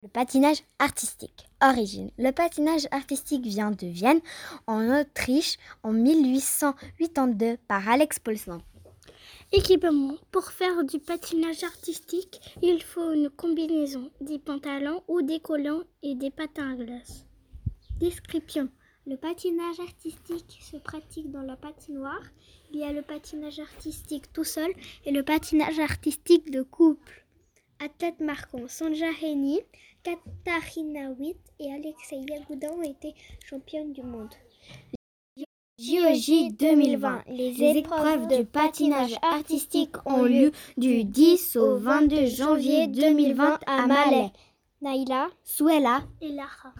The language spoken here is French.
Le patinage artistique. Origine. Le patinage artistique vient de Vienne, en Autriche, en 1882 par Alex Paulsen. Équipement. Pour faire du patinage artistique, il faut une combinaison, des pantalons ou des collants et des patins à glace. Description. Le patinage artistique se pratique dans la patinoire. Il y a le patinage artistique tout seul et le patinage artistique de couple. Athlètes marquants, Sonja Heni, Katarina Witt et Alexei Yagoudin ont été championnes du monde. JOJ 2020. Les épreuves de patinage artistique ont lieu du 10 au 22 janvier 2020 à Malais. Naïla Souela et Lara.